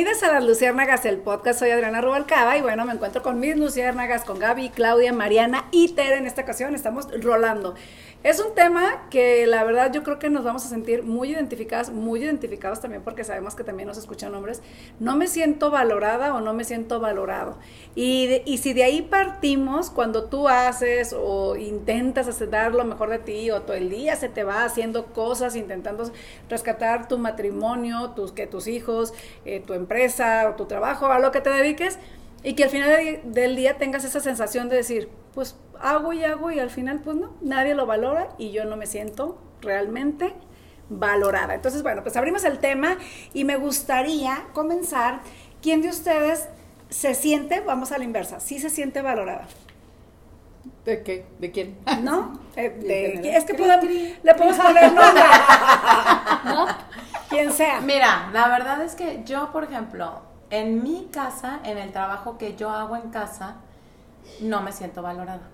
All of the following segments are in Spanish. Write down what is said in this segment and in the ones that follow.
Bienvenidas a las Luciérnagas, el podcast. Soy Adriana Rubalcaba y bueno, me encuentro con mis Luciérnagas, con Gaby, Claudia, Mariana y Ted. En esta ocasión estamos rolando. Es un tema que la verdad yo creo que nos vamos a sentir muy identificadas, muy identificados también porque sabemos que también nos escuchan hombres. No me siento valorada o no me siento valorado. Y, y si de ahí partimos, cuando tú haces o intentas hacer, dar lo mejor de ti o todo el día se te va haciendo cosas, intentando rescatar tu matrimonio, tus, que tus hijos, eh, tu empresa o tu trabajo, a lo que te dediques, y que al final del día tengas esa sensación de decir, pues hago y hago y al final pues no, nadie lo valora y yo no me siento realmente valorada. Entonces, bueno, pues abrimos el tema y me gustaría comenzar. ¿Quién de ustedes se siente, vamos a la inversa, sí se siente valorada? ¿De qué? ¿De quién? ¿No? Eh, es que le podemos poner nombre. ¿No? Quien sea. Mira, la verdad es que yo, por ejemplo, en mi casa, en el trabajo que yo hago en casa, no me siento valorada.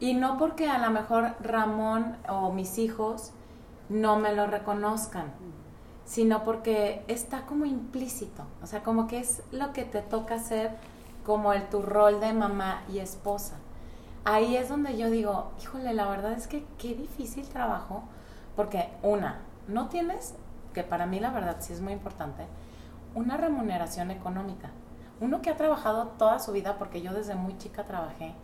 Y no porque a lo mejor Ramón o mis hijos no me lo reconozcan, sino porque está como implícito, o sea, como que es lo que te toca hacer como el tu rol de mamá y esposa. Ahí es donde yo digo, híjole, la verdad es que qué difícil trabajo, porque una, no tienes, que para mí la verdad sí es muy importante, una remuneración económica. Uno que ha trabajado toda su vida, porque yo desde muy chica trabajé,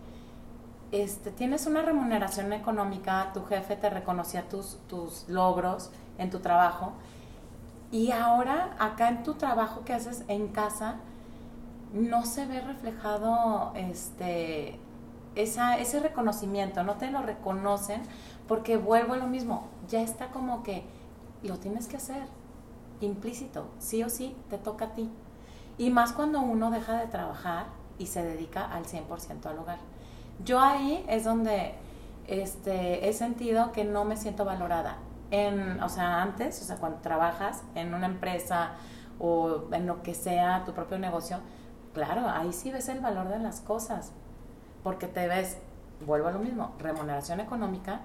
este, tienes una remuneración económica, tu jefe te reconocía tus, tus logros en tu trabajo, y ahora acá en tu trabajo que haces en casa, no se ve reflejado este, ese reconocimiento, no te lo reconocen porque vuelvo a lo mismo, ya está como que lo tienes que hacer implícito, sí o sí, te toca a ti. Y más cuando uno deja de trabajar y se dedica al 100% al hogar. Yo ahí es donde este, he sentido que no me siento valorada. En, o sea, antes, o sea, cuando trabajas en una empresa o en lo que sea, tu propio negocio, claro, ahí sí ves el valor de las cosas, porque te ves, vuelvo a lo mismo, remuneración económica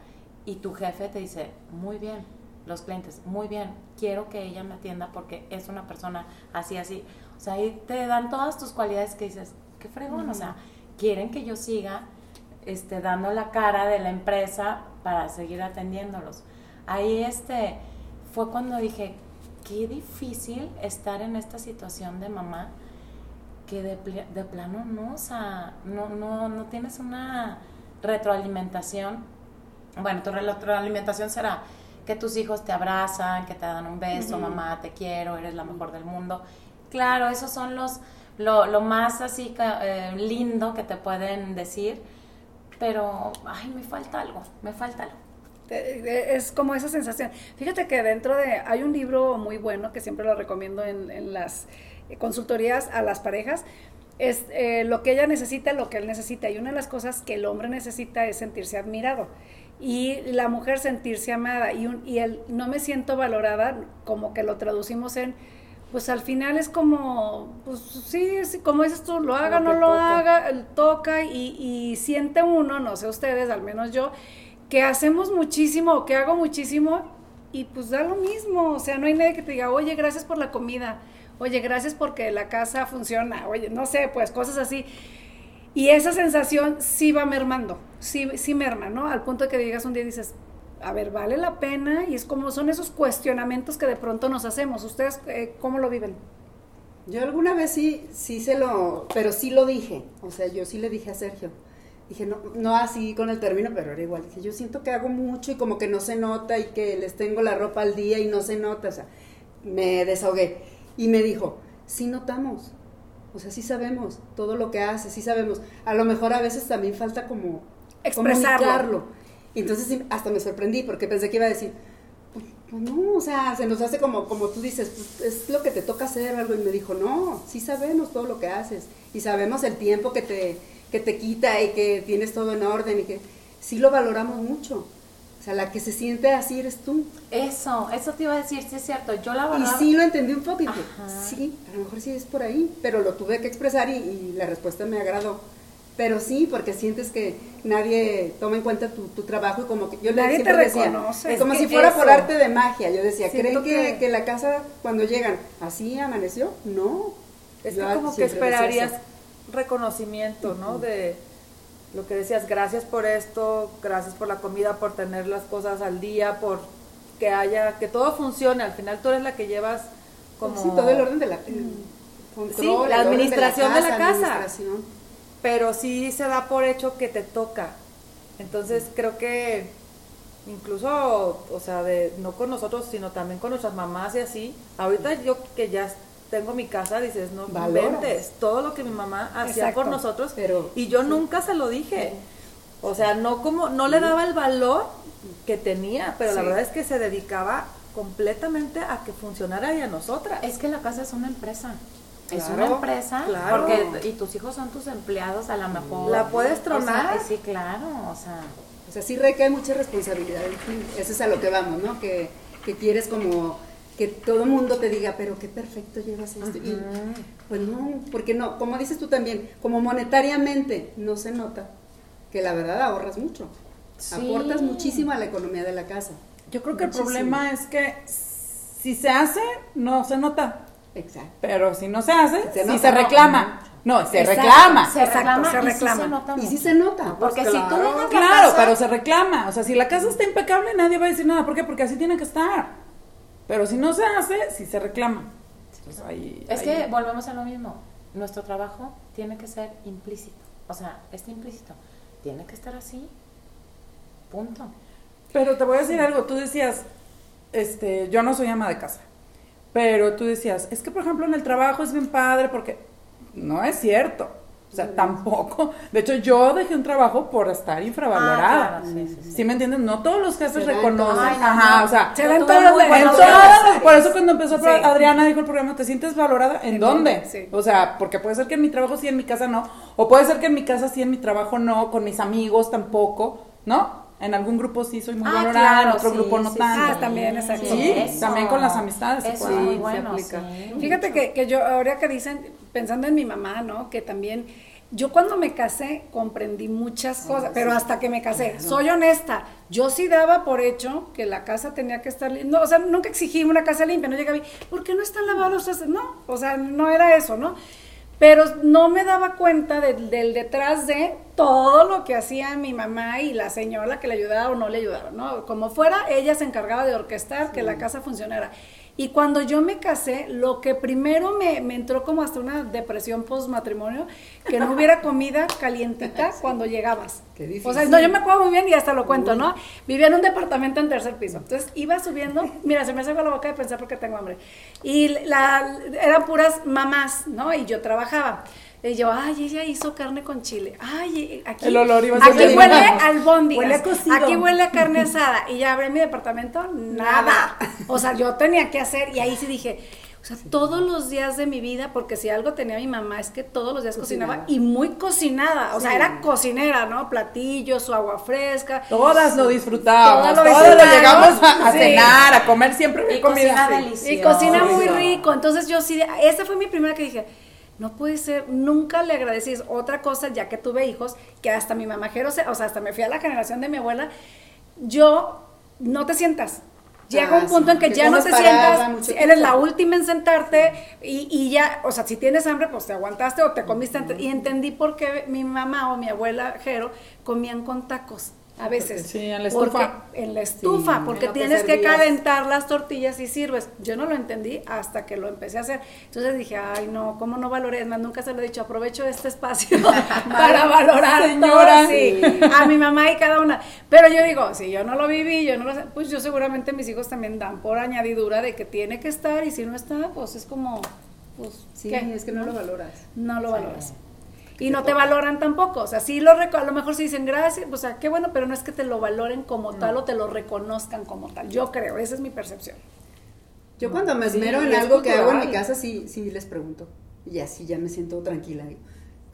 y tu jefe te dice, muy bien, los clientes, muy bien, quiero que ella me atienda porque es una persona así, así. O sea, ahí te dan todas tus cualidades que dices, qué fregón, o sea, quieren que yo siga este, dando la cara de la empresa para seguir atendiéndolos. Ahí este, fue cuando dije, qué difícil estar en esta situación de mamá que de, de plano no, o sea, no, no, no tienes una retroalimentación. Bueno, tu retroalimentación será que tus hijos te abrazan, que te dan un beso, mamá, te quiero, eres la mejor del mundo. Claro, esos son los, lo, más así eh, lindo que te pueden decir, pero, ay, me falta algo, me falta algo. Es como esa sensación. Fíjate que dentro de, hay un libro muy bueno que siempre lo recomiendo en, en las consultorías a las parejas, es eh, lo que ella necesita, lo que él necesita. Y una de las cosas que el hombre necesita es sentirse admirado y la mujer sentirse amada y, un, y el no me siento valorada, como que lo traducimos en, pues al final es como, pues sí, como dices tú, lo haga, no lo haga, toca y, y, siente uno, no sé ustedes, al menos yo, que hacemos muchísimo o que hago muchísimo y pues da lo mismo, o sea, no hay nadie que te diga, oye, gracias por la comida, oye, gracias porque la casa funciona, oye, no sé, pues cosas así. Y esa sensación sí va mermando, sí, sí merma, ¿no? Al punto de que digas un día dices, a ver, vale la pena y es como son esos cuestionamientos que de pronto nos hacemos. ¿Ustedes eh, cómo lo viven? Yo alguna vez sí, sí se lo, pero sí lo dije, o sea, yo sí le dije a Sergio, dije, no, no así con el término, pero era igual, dije, yo siento que hago mucho y como que no se nota y que les tengo la ropa al día y no se nota, o sea, me desahogué. Y me dijo, sí notamos, o sea, sí sabemos todo lo que hace, sí sabemos. A lo mejor a veces también falta como expresarlo. Y entonces hasta me sorprendí porque pensé que iba a decir, pues, pues, no, o sea, se nos hace como, como tú dices, pues, es lo que te toca hacer algo. Y me dijo, no, sí sabemos todo lo que haces y sabemos el tiempo que te, que te quita y que tienes todo en orden y que sí lo valoramos mucho. O sea, la que se siente así eres tú. Eso, eso te iba a decir, sí es cierto. Yo la verdad... Y sí lo entendí un poco y dije, sí, a lo mejor sí es por ahí, pero lo tuve que expresar y, la respuesta me agradó. Pero sí, porque sientes que nadie toma en cuenta tu, tu trabajo y como que yo le Nadie te siempre decía, reconoce. es como si fuera eso. por arte de magia. Yo decía, Siento ¿creen que, que- que la casa cuando llegan así amaneció? No. Es que como que esperarías reconocimiento, ¿no? De lo que decías, gracias por esto, gracias por la comida, por tener las cosas al día, por que haya, que todo funcione. Al final tú eres la que llevas como... Sí, todo el orden de la... control, Sí, la orden de administración de la casa. Pero sí se da por hecho que te toca. Entonces creo que incluso, o sea, de, no con nosotros, sino también con nuestras mamás y así. Ahorita yo que ya tengo mi casa, dices, no inventes todo lo que mi mamá hacía Exacto. por nosotros Pero- y yo nunca se lo dije. O sea, no como no le daba el valor que tenía, pero la verdad es que se dedicaba completamente a que funcionara y a nosotras. Es que la casa es una empresa. Es Claro, una empresa claro. porque y tus hijos son tus empleados a lo mejor. La puedes O sea, tronar. sí, claro, o sea, O sea, sí recae mucha responsabilidad. Eso es a lo que vamos, ¿no? Que, que quieres como que todo el mundo te diga, pero qué perfecto llevas esto. Y, pues no, porque no, como dices tú también, como monetariamente no se nota que la verdad ahorras mucho. Sí. Aportas muchísimo a la economía de la casa. Yo creo que Muchísimo. el problema es que si se hace, no se nota. Exacto. Pero si no se hace, Se nota, se reclama. No, se Exacto. reclama. se Exacto, reclama se y reclama. se nota Y sí se nota. Porque pues si tú claro. dejas la Claro, casa- pero se reclama. O sea, si la casa está impecable, nadie va a decir nada. ¿Por qué? Porque así tiene que estar. Pero si no se hace, sí se reclama. Pues ahí- Es ahí- que volvemos a lo mismo. Nuestro trabajo tiene que ser implícito. O sea, está implícito. Tiene que estar así. Punto. Pero te voy a decir algo, tú decías, este, yo no soy ama de casa, pero tú decías, es que por ejemplo en el trabajo es bien padre porque no es cierto. O sea, tampoco. De hecho, yo dejé un trabajo por estar infravalorada. Ah, claro, sí, sí, sí. ¿Sí me entiendes? No todos los jefes reconocen. todas. Ay, no, Ajá, no. o sea, Se Yo da en tuve todas muy las- en buenos todas jefes. las- por eso cuando empezó. Adriana dijo el programa, ¿te sientes valorada? ¿En, ¿En dónde? dónde? Sí. O sea, porque puede ser que en mi trabajo sí, en mi casa no, o puede ser que en mi casa sí, en mi trabajo no, con mis amigos tampoco, ¿no? En algún grupo sí soy muy Ah, valorada, claro, en otro sí, grupo no sí, tanto. Ah, también, exacto. Sí, también con las amistades se Eso puede. se bueno, aplica. sí. Fíjate que, que yo, ahora que dicen, pensando en mi mamá, ¿no? Que también, yo cuando me casé comprendí muchas cosas, pero hasta que me casé, soy honesta, yo sí daba por hecho que la casa tenía que estar limpia, no, o sea, nunca exigí una casa limpia, no llegaba ¿por qué no están lavados? No, o sea, no era eso, ¿no? Pero no me daba cuenta del, del detrás de todo lo que hacía mi mamá y la señora que le ayudaba o no le ayudaba, ¿no? Como fuera, ella se encargaba de orquestar que la casa funcionara. Y cuando yo me casé, lo que primero me, me entró como hasta una depresión post-matrimonio, que no hubiera comida calientita cuando llegabas. Qué difícil. O sea, no, yo me acuerdo muy bien y hasta lo cuento, ¿no? Vivía en un departamento en tercer piso. Entonces iba subiendo, mira, se me hace la boca de pensar porque tengo hambre. Y la, eran puras mamás, ¿no? Y yo trabajaba. Y yo, ay, ella hizo carne con chile. Ay, aquí. El olor iba a ser Aquí el huele al bondi. Huele a cocido. Aquí huele a carne asada. Y ya abrí mi departamento, nada. O sea, yo tenía que hacer. Y ahí sí dije, o sea, todos los días de mi vida, porque si algo tenía mi mamá es que todos los días cocinaba, Cocinaba. y muy cocinada. O sea, era cocinera, ¿no? Platillos, su agua fresca. Todas lo disfrutábamos, Todas lo todas lo disfrutaron. llegamos a, a Sí. cenar, a comer siempre Y comida. cocina deliciosa. Y cocina muy rico. Entonces yo sí, esa fue mi primera que dije, no puede ser, nunca le agradecí. Otra cosa, ya que tuve hijos, que hasta mi mamajero, se- o sea, hasta me fui a la generación de mi abuela, yo, no te sientas. Llega Ah, un punto sí, en que que ya no te sientas, eres la última en sentarte y, y ya, o sea, si tienes hambre, pues te aguantaste o te comiste antes. Y entendí por qué mi mamá o mi abuela Jero comían con tacos. A veces. Sí, en la Porque- estufa. en la estufa, Sí, porque que tienes que calentar las tortillas y sirves. Yo no lo entendí hasta que lo empecé a hacer. Entonces dije, ay, no, ¿cómo no valoré? Es más, nunca se lo he dicho, aprovecho este espacio para valorar Señora. todo, sí, a mi mamá y cada una. Pero yo digo, si yo no lo viví, yo no lo sé, pues yo seguramente mis hijos también dan por añadidura de que tiene que estar y si no está, pues es como, pues, Sí, ¿qué? es que no lo valoras. no lo valoras. Y no te valoran tampoco, o sea, sí lo reco- a lo mejor sí dicen gracias, o sea, qué bueno, pero no es que te lo valoren como tal o te lo reconozcan como tal. Yo creo, esa es mi percepción. Yo cuando me Sí, esmero en es algo que hago en mi cultural. casa, sí, sí les pregunto. Y así ya me siento tranquila. Digo,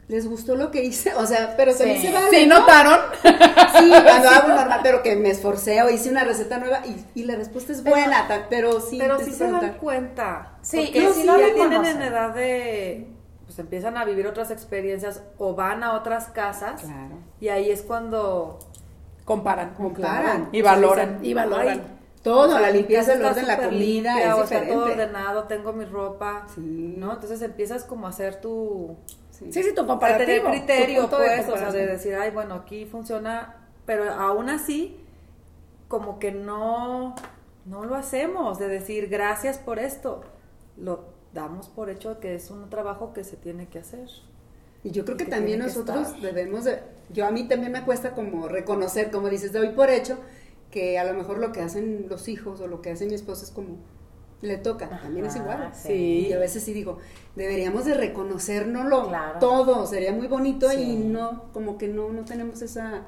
¿les gustó lo que hice? O sea, pero también Sí. se vale, ¿Sí ¿no? notaron? Sí, cuando hago normal, pero que me esforcé o hice una receta nueva y, y la respuesta es buena, ta- pero sí. Pero sí se dan cuenta. Sí, porque y sí sí lo ya tienen en edad de pues empiezan a vivir otras experiencias o van a otras casas Claro. y ahí es cuando Comparan. Comparan. Y valoran. Y valoran. Todo, o sea, la limpieza, el está orden, la súper comida, limpia, es o sea, todo ordenado, tengo mi ropa, Sí. ¿no? Entonces empiezas como a hacer tu... Sí, sí, tu comparativo. tener criterio, tu punto de pues, o sea, de decir, ay, bueno, aquí funciona, pero aún así, como que no, no lo hacemos, de decir, gracias por esto. Lo damos por hecho que es un trabajo que se tiene que hacer. Y yo creo que que también que nosotros debemos de, yo a mí también me cuesta como reconocer, como dices, doy por hecho que a lo mejor lo que hacen los hijos o lo que hace mi esposo es como, le toca, también es igual. sí. Y a veces sí digo, deberíamos de reconocernoslo Claro. todo, sería muy bonito y no, como que no, no tenemos esa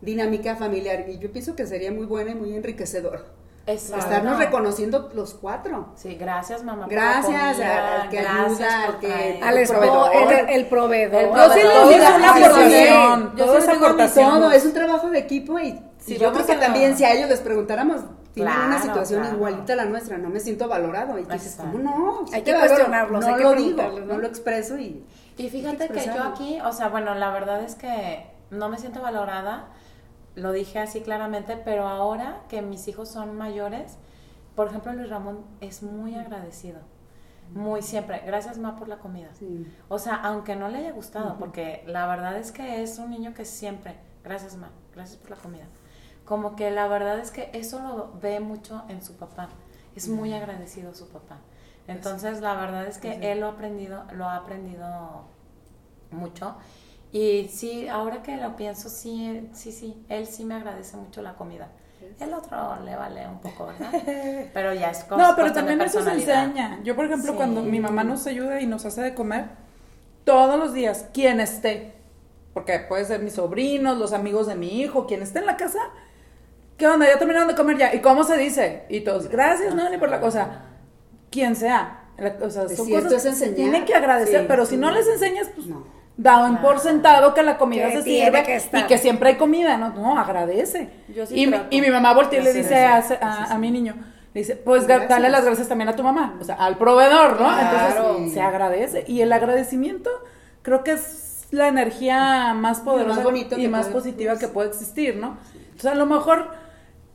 dinámica familiar. Y yo pienso que sería muy buena y muy enriquecedor. Exacto. Estarnos reconociendo los cuatro. Sí, gracias mamá. por la Gracias comida, al- que ayuda, al que-. Al esposo, proveedor. el, el proveedor. El Yo sí proveedor. una Sí, aportación. sí. Yo Yo sí sí mis Todo, es un trabajo de equipo y, Si y yo creo que también si a ellos les preguntáramos, tienen una Claro, situación claro. igualita a la nuestra, no me siento valorado. Y tú dices. ¿cómo no? Sí Hay que valoro. cuestionarlos, no hay que lo digo, ¿no? no lo expreso y... Y fíjate que yo expresarlo. aquí, o sea, bueno, la verdad es que no me siento valorada, lo dije así claramente, pero ahora que mis hijos son mayores, por ejemplo, Luis Ramón es muy agradecido. Muy siempre. Gracias, Ma, por la comida. Sí. O sea, aunque no le haya gustado, porque la verdad es que es un niño que siempre, gracias, Ma, gracias por la comida. Como que la verdad es que eso lo ve mucho en su papá. Es muy agradecido su papá. Entonces, la verdad es que él lo ha aprendido, lo ha aprendido mucho. Y sí, ahora que lo pienso, sí, sí, sí, él sí me agradece mucho la comida. El otro le vale un poco, ¿verdad? Pero ya es cosa No, pero también eso se enseña. Yo, por ejemplo, Sí. cuando mi mamá nos ayuda y nos hace de comer, todos los días, quien esté, porque puede ser mis sobrinos, los amigos de mi hijo, quien esté en la casa, ¿qué onda? Ya terminaron de comer ya. ¿Y cómo se dice? Y todos, gracias, no, ni por la cosa. Quien sea. La- O sea, Es son cierto, cosas es enseñar. tienen que agradecer, Sí, pero si sí. no les enseñas, pues No. Daban por Claro. sentado que la comida Que se sirve que y que siempre hay comida, ¿no? No, agradece. Yo sí y, mi- trato y mi mamá voltea y le dice a, a- a mi niño, le dice, pues Gracias. dale las gracias también a tu mamá, o sea, al proveedor, ¿no? Claro. Entonces se agradece. Y el agradecimiento creo que es la energía más poderosa más bonito y más puede- positiva que puede existir, ¿no? Entonces a lo mejor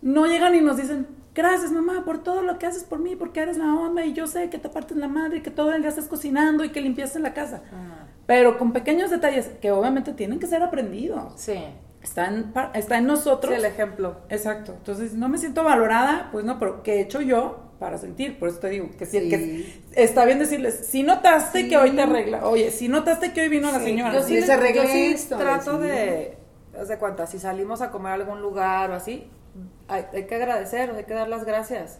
no llegan y nos dicen, gracias mamá por todo lo que haces por mí, porque eres la onda y yo sé que te partes la madre y que todo el día estás cocinando y que limpiaste la casa. Ah, Pero con pequeños detalles que obviamente tienen que ser aprendidos. Sí. Está en, pa- está en nosotros. Sí, el ejemplo. Exacto. Entonces, no me siento valorada, pues no, pero ¿qué he hecho yo para sentir? Por eso te digo que, sí, que está bien decirles, si notaste Sí. que hoy te arregla, oye, si notaste que hoy vino la señora. Yo Sí, sí, les arreglé yo sí esto, trato de, haz de cuenta, si salimos a comer a algún lugar o así, hay, hay que agradecer, hay que dar las gracias.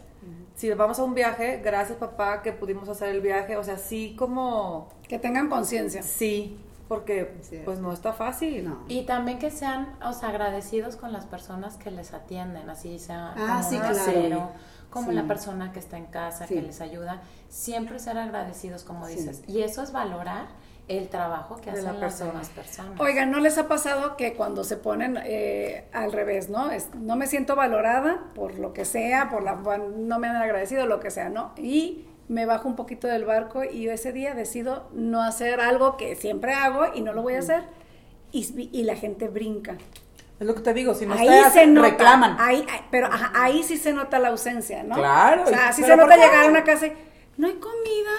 Si vamos a un viaje, gracias papá que pudimos hacer el viaje, o sea, sí como, Que tengan conciencia. sí, porque pues no está fácil. No. Y también que sean, o sea, agradecidos con las personas que les atienden, así sea Ah, como sí, claro. como Sí. la persona que está en casa, Sí. que les ayuda, siempre ser agradecidos, como Sí. dices. Y eso es valorar el trabajo que De hacen la las persona. demás personas. Oigan, ¿no les ha pasado que cuando se ponen eh, al revés, ¿no? Es- no me siento valorada por lo que sea, por la no me han agradecido, lo que sea, ¿no? Y me bajo un poquito del barco y yo ese día decido no hacer algo que siempre hago y no lo voy a hacer. Y, y la gente brinca. Es lo que te digo, si no ahí estás, se nota, reclaman. Ahí, pero ajá, ahí sí se nota la ausencia, ¿no? Claro, O sea, sí se nota llegar a una casa y no hay comida,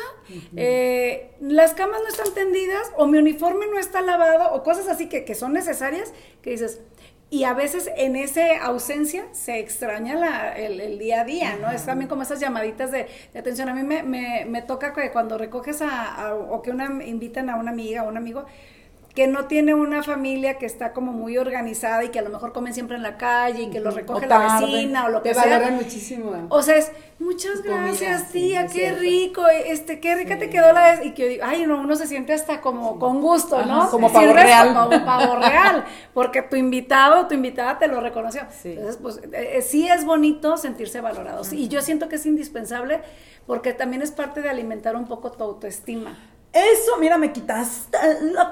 eh, las camas no están tendidas, o mi uniforme no está lavado, o cosas así que, que son necesarias, que dices, y a veces en esa ausencia se extraña la- el, el día a día, ¿no? Es también como esas llamaditas de, de atención. A mí me, me, me toca que cuando recoges a, a- o que una, invitan a una amiga o un amigo, que no tiene una familia que está como muy organizada y que a lo mejor comen siempre en la calle y que los recoge O la tarde. vecina o lo Te que sea. valoran muchísimo. O sea, es muchas comida, gracias, sí, tía, es qué rico, este, qué rica te quedó la vez. Y que yo digo, ay, no, uno se siente hasta como con gusto, ¿no? Como pavo real. Como pavo real, porque tu invitado, tu invitada te lo reconoció. Sí. Entonces, pues, eh, eh, sí es bonito sentirse valorados. Y yo siento que es indispensable porque también es parte de alimentar un poco tu autoestima. Eso, mira, me quitaste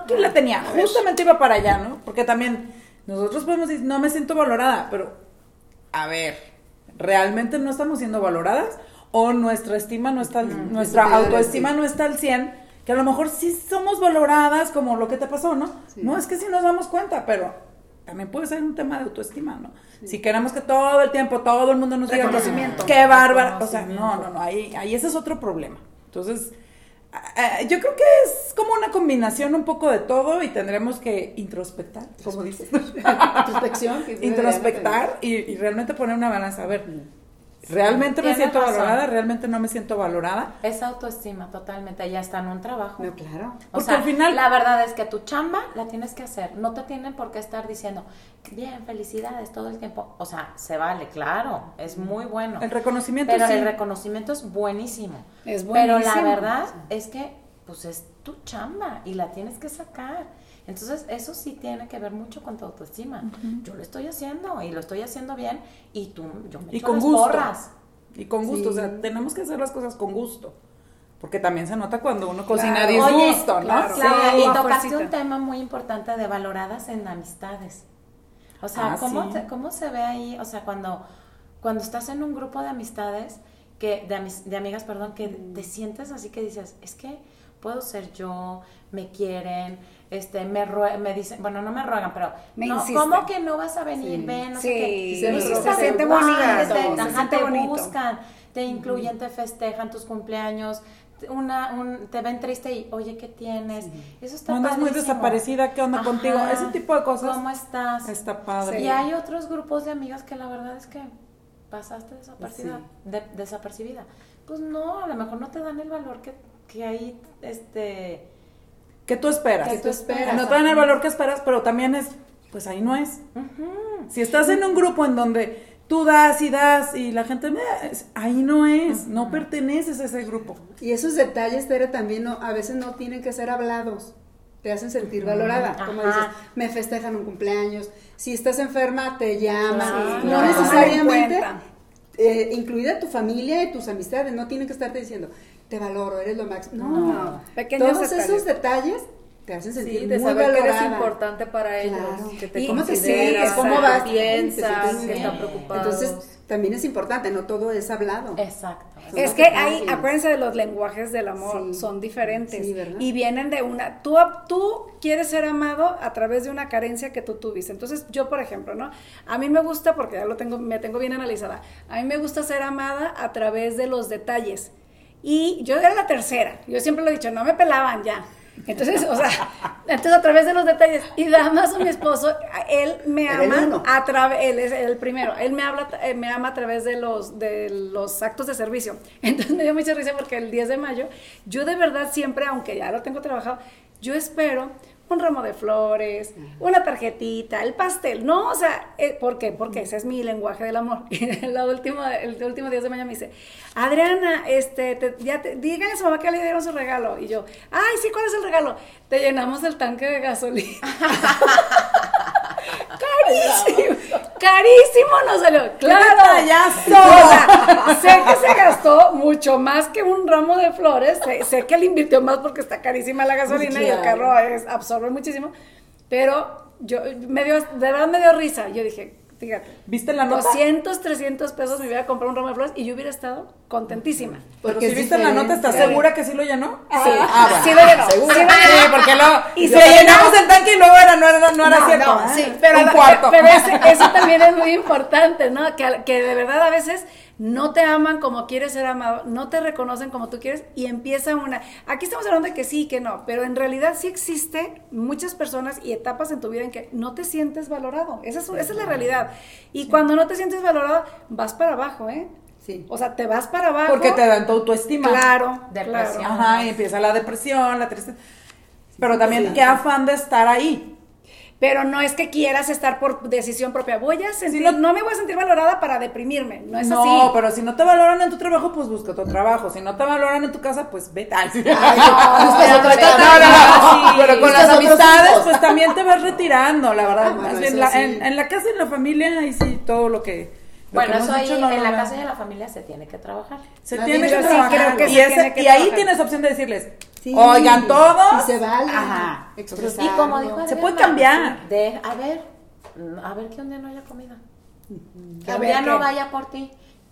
que la tenía. Justamente iba para allá, ¿no? Porque también nosotros podemos decir, no me siento valorada, pero a ver, ¿realmente no estamos siendo valoradas? ¿O nuestra estima no está, nuestra autoestima no está al 100? que a lo mejor sí somos valoradas como lo que te pasó, ¿no? Sí. No es que sí nos damos cuenta, pero también puede ser un tema de autoestima, ¿no? Si queremos que todo el tiempo todo el mundo nos diga qué bárbara, o sea, no, no, no, ahí, ahí ese es otro problema. Entonces, yo creo que es como una combinación un poco de todo y tendremos que introspectar, como dices. Introspección. introspectar y, y realmente poner una balanza. A ver, ¿realmente me siento razón. valorada? ¿Realmente no me siento valorada? Es autoestima totalmente, ya está en un trabajo. No, claro. O Porque sea, al final- la verdad es que tu chamba la tienes que hacer. No te tienen por qué estar diciendo, bien, felicidades todo el tiempo. O sea, se vale, claro, es muy bueno. El reconocimiento Pero sí. el reconocimiento es buenísimo. Es Pero la buenísimo. verdad es que, pues es tu chamba y la tienes que sacar. Entonces, eso sí tiene que ver mucho con tu autoestima. Yo lo estoy haciendo y lo estoy haciendo bien y tú, yo me Y echo con las gusto. porras. Y con gusto, o Sí. sea, tenemos que hacer las cosas con gusto. Porque también se nota cuando uno cocina Claro. a disgusto, Oye, ¿no? claro. Sí, y a tocaste fuercita. un tema muy importante de valoradas en amistades. O sea, Ah, ¿cómo, sí. te- ¿cómo se ve ahí? O sea, cuando, cuando estás en un grupo de amistades, que, de, amis- de amigas, perdón, que te sientes así que dices, es que puedo ser yo, me quieren, este, me, rue- me dicen, bueno, no me ruegan, pero Me no. ¿cómo que no vas a venir? Sí. Ven, no Sí, sé qué. sí, se se siente padre, bonito, te- se ajá, siente te bonito. buscan, te incluyen, te festejan tus cumpleaños, una, un, te ven triste y, oye, ¿qué tienes? Eso está andas muy desaparecida, ¿qué onda Ajá. contigo? Ese tipo de cosas. ¿Cómo estás? Está padre. Y hay otros grupos de amigas que la verdad es que pasaste desapercibida. Sí. de- desapercibida. Pues no, a lo mejor no te dan el valor que, que ahí, este... ¿Qué tú esperas? Que tú esperas. No te dan el valor que esperas, pero también es, pues ahí no es. Si estás en un grupo en donde tú das y das y la gente, es- ahí no es, no perteneces a ese grupo. Y esos detalles, Tere, también no, a veces no tienen que ser hablados. Te hacen sentir valorada. Como dices, me festejan un cumpleaños. Si estás enferma, te llaman. Claro. No Claro. necesariamente, eh, incluida tu familia y tus amistades, no tienen que estarte diciendo, te valoro, eres lo máximo. No, No, pequeños Todos detalles. esos detalles te hacen sentir Sí, de muy saber que valorada. eres importante para ellos, Claro. que te Y cómo te sientes, cómo que vas, piensas, que bien. están preocupados. Entonces, también es importante, no todo es hablado. Exacto. Es que hay, acuérdense de los lenguajes del amor, Sí. son diferentes Sí, ¿verdad? y vienen de una, tú, tú quieres ser amado a través de una carencia que tú tuviste. Entonces yo, por ejemplo, ¿no? A mí me gusta, porque ya lo tengo, me tengo bien analizada, a mí me gusta ser amada a través de los detalles. Y yo era la tercera, yo siempre lo he dicho, no me pelaban ya. Entonces, o sea, entonces a través de los detalles, y Damas, mi esposo, él me ama a través, él es el primero, él me habla, eh, me ama a través de los, de los actos de servicio. Entonces me dio mucha risa porque el 10 de mayo, yo de verdad siempre, aunque ya lo tengo trabajado, yo espero un ramo de flores, una tarjetita, el pastel, no, o sea, eh, ¿por qué? Porque ese es mi lenguaje del amor. Y la última, el último 10 de mayo me dice, Adriana, este, te- ya te, díganle a su mamá que le dieron su regalo. Y yo, ay, sí, ¿cuál es el regalo? Te llenamos el tanque de gasolina. carísimo, carísimo nos salió. Claro. detallazo! O sea, sé que se gastó mucho más que un ramo de flores. Sé, sé que le invirtió más porque está carísima la gasolina y el carro es, absorbe muchísimo. Pero yo, me dio, de verdad me dio risa. Yo dije, fíjate. ¿Viste la nota? 200, 300 pesos me hubiera comprado un ramo de flores y yo hubiera estado contentísima. Pero Porque si viste la nota, ¿estás segura que sí lo llenó? Sí, Ah, bueno. sí lo llenó. ¿Segura? Sí lo llenó. Sí, porque lo, Y se lo llenamos el tanque y luego era, no era, no era No, cierto. no, sí, pero, un cuarto. pero ese- eso también es muy importante, ¿no? Que, que de verdad a veces no te aman como quieres ser amado, no te reconocen como tú quieres y empieza una... Aquí estamos hablando de que sí y que no, pero en realidad sí existe muchas personas y etapas en tu vida en que no te sientes valorado. Esa es, esa es la realidad. Y cuando no te sientes valorado, vas para abajo, ¿eh? Sí. O sea, te vas para abajo. Porque te dan tu autoestima. Claro, Depresión. claro. Ajá, y empieza la depresión, la tristeza. Pero también, Sí. qué afán de estar ahí. Pero no es que quieras estar por decisión propia. Voy a sentir, no- no, me voy a sentir valorada para deprimirme. No es no, así. pero si no te valoran en tu trabajo, pues busca otro trabajo. Si no te valoran en tu casa, pues vete. Ay, No, no, no, Sí, pero con las amistades, hijos. pues también te vas retirando, la verdad. Ah, bueno, la- sí. en, en la casa y en la familia, ahí sí, todo lo que. lo Bueno, que eso ahí no en la casa y en la familia se tiene que trabajar. Se tiene que trabajar. creo que y, se ese- tiene que y ahí tienes opción de decirles, Sí. oigan todos. Y se vale. Ajá. Y como dijo Se Adriana, puede cambiar. De, a ver, mm, a ver que un día no haya comida. Que A un día no vaya por ti.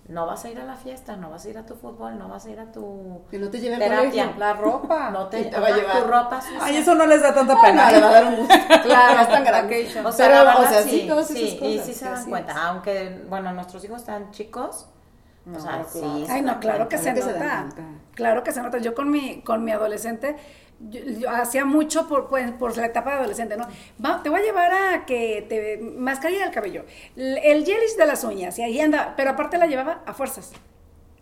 no vas a ir a la fiesta, no vas a ir a tu fútbol, no vas a ir a tu Que no te lleve terapia. La ropa. No te, Y te va a llevar. tu ropa sucia. Ay, eso no les da tanta pena. le va a dar un gusto. Claro, están grandes. Vacation. O sea, Pero, la o verdad, sea, sí, sí, sí, y cosas, sí se dan es. cuenta, aunque, bueno, nuestros hijos están chicos, o sea, sí. se Ay, no, claro que se nota. Claro que se nota. Yo con mi, con mi adolescente, yo, yo hacía mucho por, pues, por la etapa de adolescente, ¿no? Va, te voy a llevar a que te mascarilla del cabello, el, el gelish de las uñas, y ahí anda, pero aparte la llevaba a fuerzas.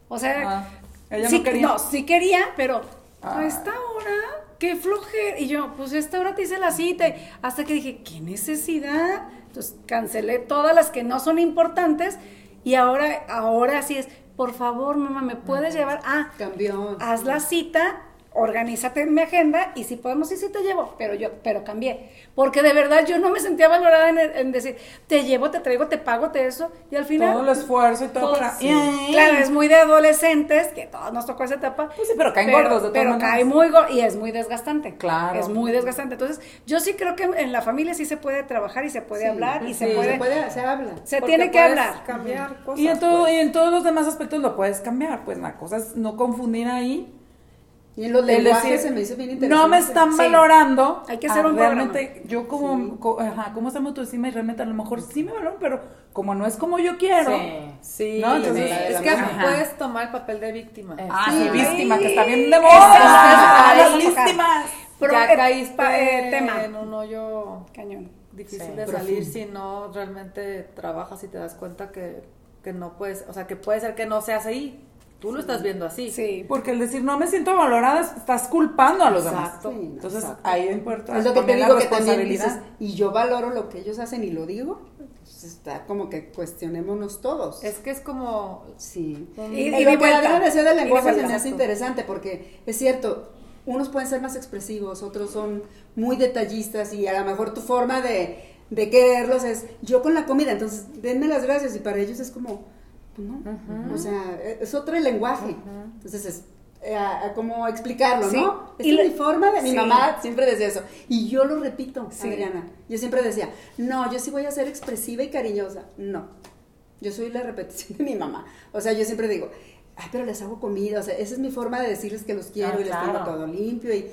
O sea, Ah, ella sí, no quería. sí quería, pero Ah. a esta hora, qué flojera. Y yo, pues a esta hora te hice la cita. Hasta que dije, qué necesidad. Entonces cancelé todas las que no son importantes. Y ahora, ahora sí es, por favor, mamá, ¿me puedes llevar? Ah, Cambió. haz la cita, organízate en mi agenda y si podemos, sí, sí te llevo, pero yo, pero cambié. Porque de verdad yo no me sentía valorada en, en decir, te llevo, te traigo, te pago, te eso, y al final... Todo el esfuerzo y todo todo- para. sí. Claro, es muy de adolescentes, que todos nos tocó esa etapa. Pues sí, pero caen gordos de todas Pero maneras. cae muy gordo y es muy desgastante. Claro. Es muy desgastante. Entonces, yo sí creo que en la familia sí se puede trabajar y se puede Sí, hablar y se sí, puede... Se puede, se habla. Se tiene que hablar. cambiar cosas. Y en, todo, pues. y en todos los demás aspectos lo puedes cambiar. Pues la cosa es no confundir ahí. Y en los lenguajes decir, se me hizo bien interesante. No me están Sí. valorando. Hay que hacer un Realmente, yo como, Sí. co- ajá, como esa autoestima y realmente a lo mejor sí me valoran, pero como no es como yo quiero. Sí. Sí, ¿No? Entonces, es que puedes tomar el papel de víctima. Eh, Ah, Sí. sí, víctima, que está bien de moda. Ah, las víctimas. Pero, ya pa- eh, tema. en un hoyo Cañón. difícil Sí. de salir si no realmente trabajas y te das cuenta que, que no puedes, o sea, que puede ser que no seas ahí. Tú lo estás viendo así. Sí. Porque el decir no me siento valorada, estás culpando a los demás. Exacto. Sí, Entonces exacto. ahí importa Es lo que te digo que también dices, y yo valoro lo que ellos hacen y lo digo, pues está como que cuestionémonos todos. Es que es como Sí. Y- Y, y lo que la decía del lenguaje se me hace interesante porque es cierto, unos pueden ser más expresivos, otros son muy detallistas y a lo mejor tu forma de, de quererlos es yo con la comida, entonces denme las gracias y para ellos es como, pues o sea, es otro el lenguaje, entonces es eh, como explicarlo, Sí. ¿no? Y es mi forma de, mi sí. mamá siempre decía eso, y yo lo repito, Sí. Adriana, yo siempre decía, no, yo sí voy a ser expresiva y cariñosa, no, yo soy la repetición de mi mamá. O sea, yo siempre digo, ay, pero les hago comida. O sea, esa es mi forma de decirles que los quiero Ah, y les tengo todo limpio. Y,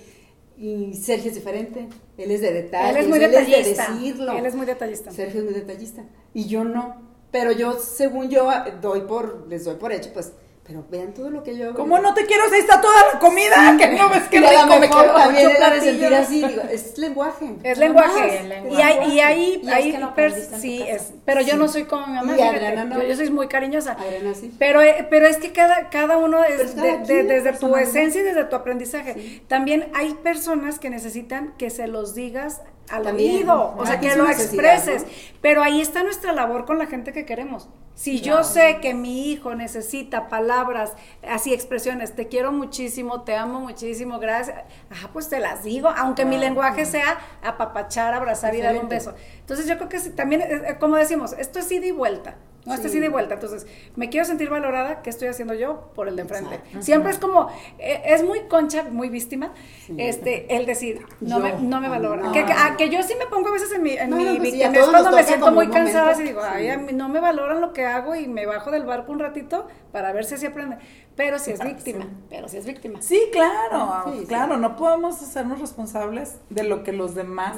y Sergio es diferente. Él es de detalles. Él es muy de detallista. decirlo. Él es muy detallista. Sergio es muy detallista. Y yo no. Pero yo, según yo, doy por, les doy por hecho, pues, pero vean todo lo que yo hago. ¿Cómo no te quiero si ahí está toda la comida? Que no ves que a rico lo me mejor quedo también él ha de sentir así. Digo, es lenguaje. Es lenguaje. lenguaje. Y ahí, y ahí, Y es que sí, es. Pero yo Sí. no soy como mi mamá. Y Adriana no. yo, yo soy muy cariñosa. Adriana sí. Pero, eh, pero es que cada, cada uno es es de- cada de- desde tu esencia y desde tu aprendizaje. También hay personas que necesitan que se los digas al También. oído, o Ah, sea, que lo expreses. ¿no? Pero ahí está nuestra labor con la gente que queremos. Si yo sé que mi hijo necesita palabras, así expresiones, te quiero muchísimo, te amo muchísimo, gracias, ajá, pues te las digo, aunque mi lenguaje sea apapachar, abrazar y dar un beso. Entonces yo creo que sí, también, eh, eh, como decimos, esto es ida y vuelta. No, Sí. ida y vuelta. Entonces, me quiero sentir valorada. ¿Qué estoy haciendo yo por el de enfrente? Siempre es como, eh, es muy concha, muy víctima, este, el decir, no, Yo. me, no me valora. No. que, que- ah, que yo sí me pongo a veces en mi, en No, mi pues Es cuando me siento muy cansada y digo, ay, a mí no me valoran lo que hago y me bajo del barco un ratito para ver si así aprende. Pero si es víctima, pero si es víctima. Sí, claro, sí. claro, no podemos hacernos responsables de lo que los demás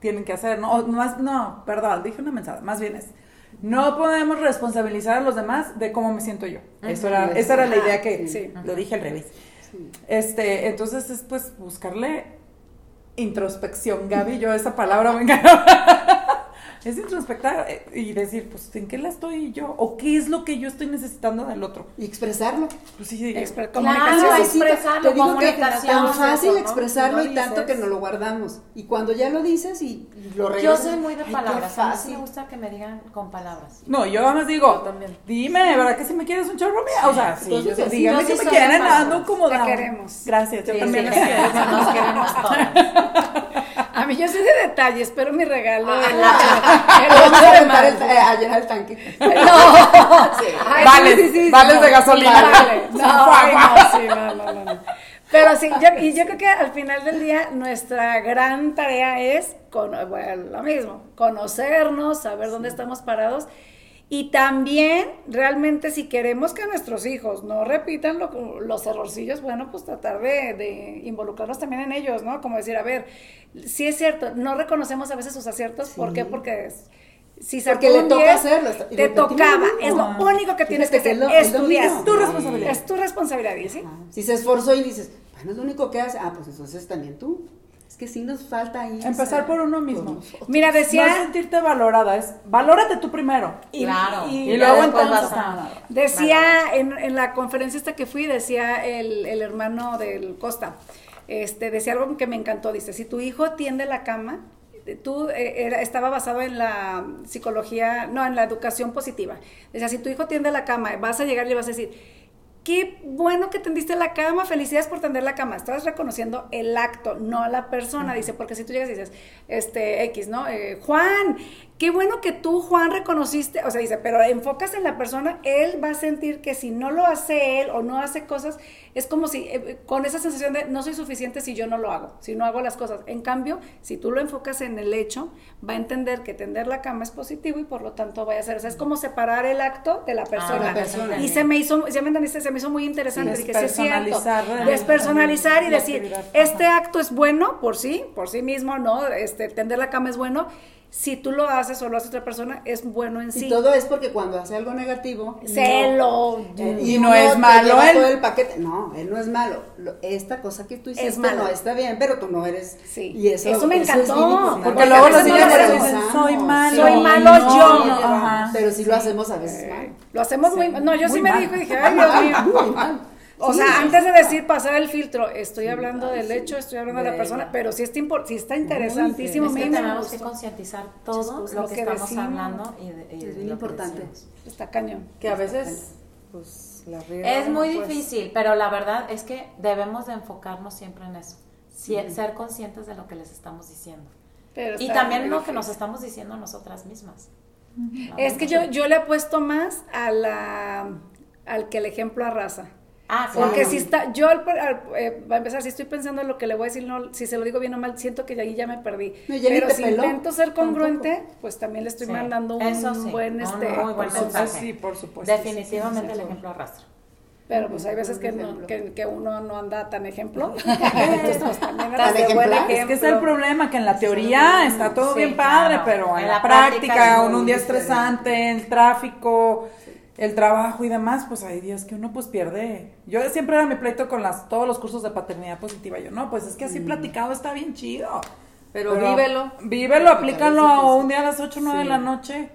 tienen que hacer, no, más, no, perdón, dije una mensaje, más bien es, no podemos responsabilizar a los demás de cómo me siento yo. Eso era, esa era la idea que sí. lo dije al revés. Sí. Este, entonces es pues buscarle introspección, Gaby, yo esa palabra me encanta. Es introspectar eh, y decir, pues, ¿en qué la estoy yo? ¿O qué es lo que yo estoy necesitando del otro? Y expresarlo. Pues sí, Expre- Claro, comunicación. Sí, sí, expresarlo, te digo que tan fácil eso, ¿no? expresarlo Si no y tanto que nos lo guardamos. Y cuando ya lo dices y lo Yo regresas. soy muy de palabras. A mí sí me gusta que me digan con palabras. No, yo además digo, Yo también. dime, ¿verdad que si me quieres un chorro mía? O sea, sí, Entonces, yo- sí, yo que sí me quieren, ando como Te queremos. Gracias, yo Sí, también sí, los quiero. nos queremos todas. Yo soy de detalles, pero mi regalo Ah, el, la- el Vamos 8 a de aventar el- marzo. eh, a llenar el tanque. No. Ay, Vales, sí, sí, sí, vales no. de gasolina. Vale. No, ay, no, sí, no, no, no. Pero sí, yo, y yo creo que al final del día nuestra gran tarea es, con, bueno, lo mismo, conocernos, saber dónde estamos parados Y también, realmente, si queremos que nuestros hijos no repitan lo- los errorcillos, bueno, pues tratar de, de involucrarnos también en ellos, ¿no? Como decir, a ver, sí es cierto, no reconocemos a veces sus aciertos, ¿por qué? Porque es- si sacó Porque le un toca 10, hacerlo, te tocaba, es lo único que tienes que Fíjate hacer, que es lo- es lo estudiar. mismo. Tu responsabilidad. Es tu responsabilidad, ¿y sí? Ajá. Si se esforzó y dices, bueno, es lo único que hace, ah, pues entonces también tú. Es que sí nos falta ahí. Empezar por uno mismo. Mira, decía... No sentirte valorada, es valórate tú primero. Y- Claro. y- Y, luego entonces después vas a- Decía en, en la conferencia esta que fui, decía el, el hermano del Costa, este, decía algo que me encantó, dice, si tu hijo tiende la cama, tú eh, era, estaba basado en la psicología, no, en la educación positiva. Decía, si tu hijo tiende la cama, vas a llegar y le vas a decir, qué bueno que tendiste la cama, felicidades por tender la cama. Estás reconociendo el acto, no a la persona. Dice, porque si tú llegas y dices, este, X, ¿no? Eh, Juan, qué bueno que tú, Juan, reconociste, o sea, dice, pero enfocas en la persona, él va a sentir que si no lo hace él o no hace cosas, es como si, eh, con esa sensación de no soy suficiente si yo no lo hago, si no hago las cosas. En cambio, si tú lo enfocas en el hecho, va a entender que tender la cama es positivo y por lo tanto vaya a hacer, o sea, es como separar el acto de la persona. la persona. Y se me hizo, ¿ya me entendiste? Se me hizo muy interesante. Sí, Dije, sí cierto. despersonalizar Despersonalizar y decir, este acto es bueno por sí, por sí mismo, ¿no? Este, tender la cama es bueno. Si tú lo haces o lo hace otra persona, es bueno en Y sí. todo es porque cuando hace algo negativo. Se lo... eh, Y no es malo él. todo el paquete. No, él no es malo. Lo- esta cosa que tú hiciste malo. no está bien, pero tú no eres. Sí. Y eso, Eso me es encantó. Porque Porque luego los niños dicen, soy malo. Soy malo no, yo. no, ajá. Pero si lo hacemos a veces mal. Lo hacemos muy... No, yo sí me mal. dijo y dije, ay, Dios mío. O Sí. sea, antes de decir pasar el filtro, estoy hablando del hecho, estoy hablando de la persona, pero sí está, sí está interesantísimo. Es que tenemos que concientizar todo lo, lo que, que estamos decimos. hablando y, de, y Es bien lo importante. Está cañón. Que a veces, pues, la riega es muy pues. difícil, pero la verdad es que debemos de enfocarnos siempre en eso. Ser conscientes de lo que les estamos diciendo. Pero Y también lo que nos estamos diciendo a nosotras mismas. Es que yo, yo le apuesto más a la, al que el ejemplo arrasa. Ah, claro. Porque si está, yo al, al- eh, va a empezar, si estoy pensando en lo que le voy a decir, no, si se lo digo bien o mal, siento que de ahí ya me perdí. No, ya Pero si peló, intento ser congruente, pues también le estoy Sí, mandando un eso sí, buen este. muy buen Entonces, mensaje. sí, por supuesto. Definitivamente sí, sí, el ejemplo arrastra. Pero pues hay veces que, no- ejemplo. que, que uno no anda tan ejemplo. Entonces, pues también Tan de buen ejemplar. Es que es el problema, que en la teoría está todo Sí, bien padre, claro. pero en, En la, la práctica, práctica un, día estresante, el tráfico, el trabajo y demás, pues hay días que uno pues pierde. Yo siempre era mi pleito con las, todos los cursos de paternidad positiva. Yo, no, pues es que así platicado está bien chido. Pero vívelo. Vívelo, aplícalo difícil. un día a las 8 o 9 de la noche.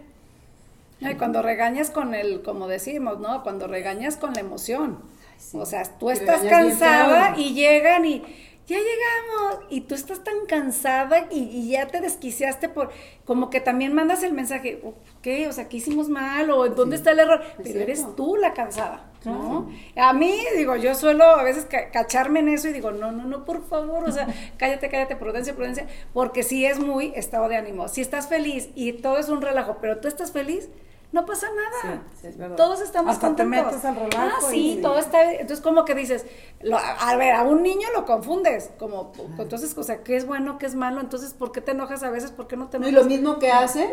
No, y cuando regañas con el, como decimos, ¿no? Cuando regañas con la emoción. sí. O sea, tú Y estás cansada y llegan y ya llegamos y tú estás tan cansada y, y ya te desquiciaste por, como que también mandas el mensaje, ¿qué? O sea, ¿qué hicimos mal? ¿O dónde está el error? Pero cierto. eres tú la cansada, ¿no? A mí, digo, yo suelo a veces ca- cacharme en eso y digo, no, no, no, por favor, o sea, cállate, cállate, prudencia, prudencia, porque sí es muy estado de ánimo. Si estás feliz y todo es un relajo, pero tú estás feliz, no pasa nada. Sí, sí, es verdad. Todos estamos Hasta te contentos. metes al relajo Ah, sí, y- todo está. Entonces, como que dices, lo- a ver, a un niño lo confundes. Como, entonces, o sea, ¿qué es bueno, qué es malo? Entonces, ¿por qué te enojas a veces? ¿Por qué no te No, enojas? y lo mismo que hace,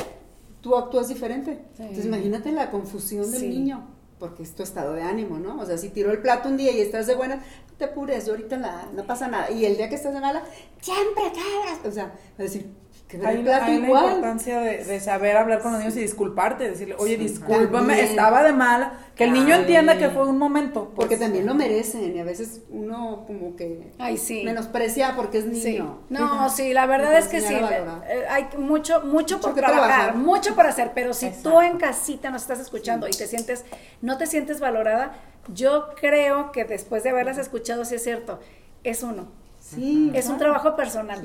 tú actúas diferente. Sí. Entonces imagínate la confusión del niño, porque es tu estado de ánimo, ¿no? O sea, si tiró el plato un día y estás de buenas, no te apures, yo ahorita la, no pasa nada. Y el día que estás de mala, siempre cagas. O sea, va a decir, que Hay, hay una igual. importancia de, de saber hablar con los niños y disculparte, decirle, oye, discúlpame, también. estaba de mala, que el niño Ay. entienda que fue un momento. Porque pues. también lo merecen y a veces uno como que Ay, sí. menosprecia porque es niño. Sí. No, sí, la verdad es que sí. Eh, Hay mucho, mucho, Mucho por trabajar, trabajar. mucho por hacer, pero si tú en casita nos estás escuchando y te sientes, no te sientes valorada, yo creo que después de haberlas escuchado, sí es cierto, es uno. Sí. Es un trabajo personal.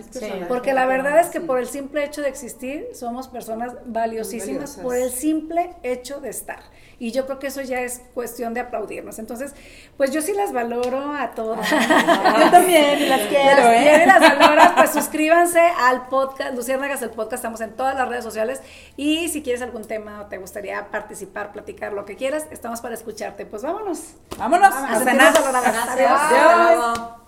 Porque la verdad es que Sí. por el simple hecho de existir, somos personas valiosísimas por el simple hecho de estar. Y yo creo que eso ya es cuestión de aplaudirnos. Entonces, pues yo sí las valoro a todas. Yo también, y las quiero, Las ¿eh? quiero y las valoras, pues suscríbanse al podcast, Luciérnagas el podcast, estamos en todas las redes sociales y si quieres algún tema o te gustaría participar, platicar, lo que quieras, estamos para escucharte. Pues vámonos. Vámonos, A a cenar. Gracias. Adiós. Hasta luego.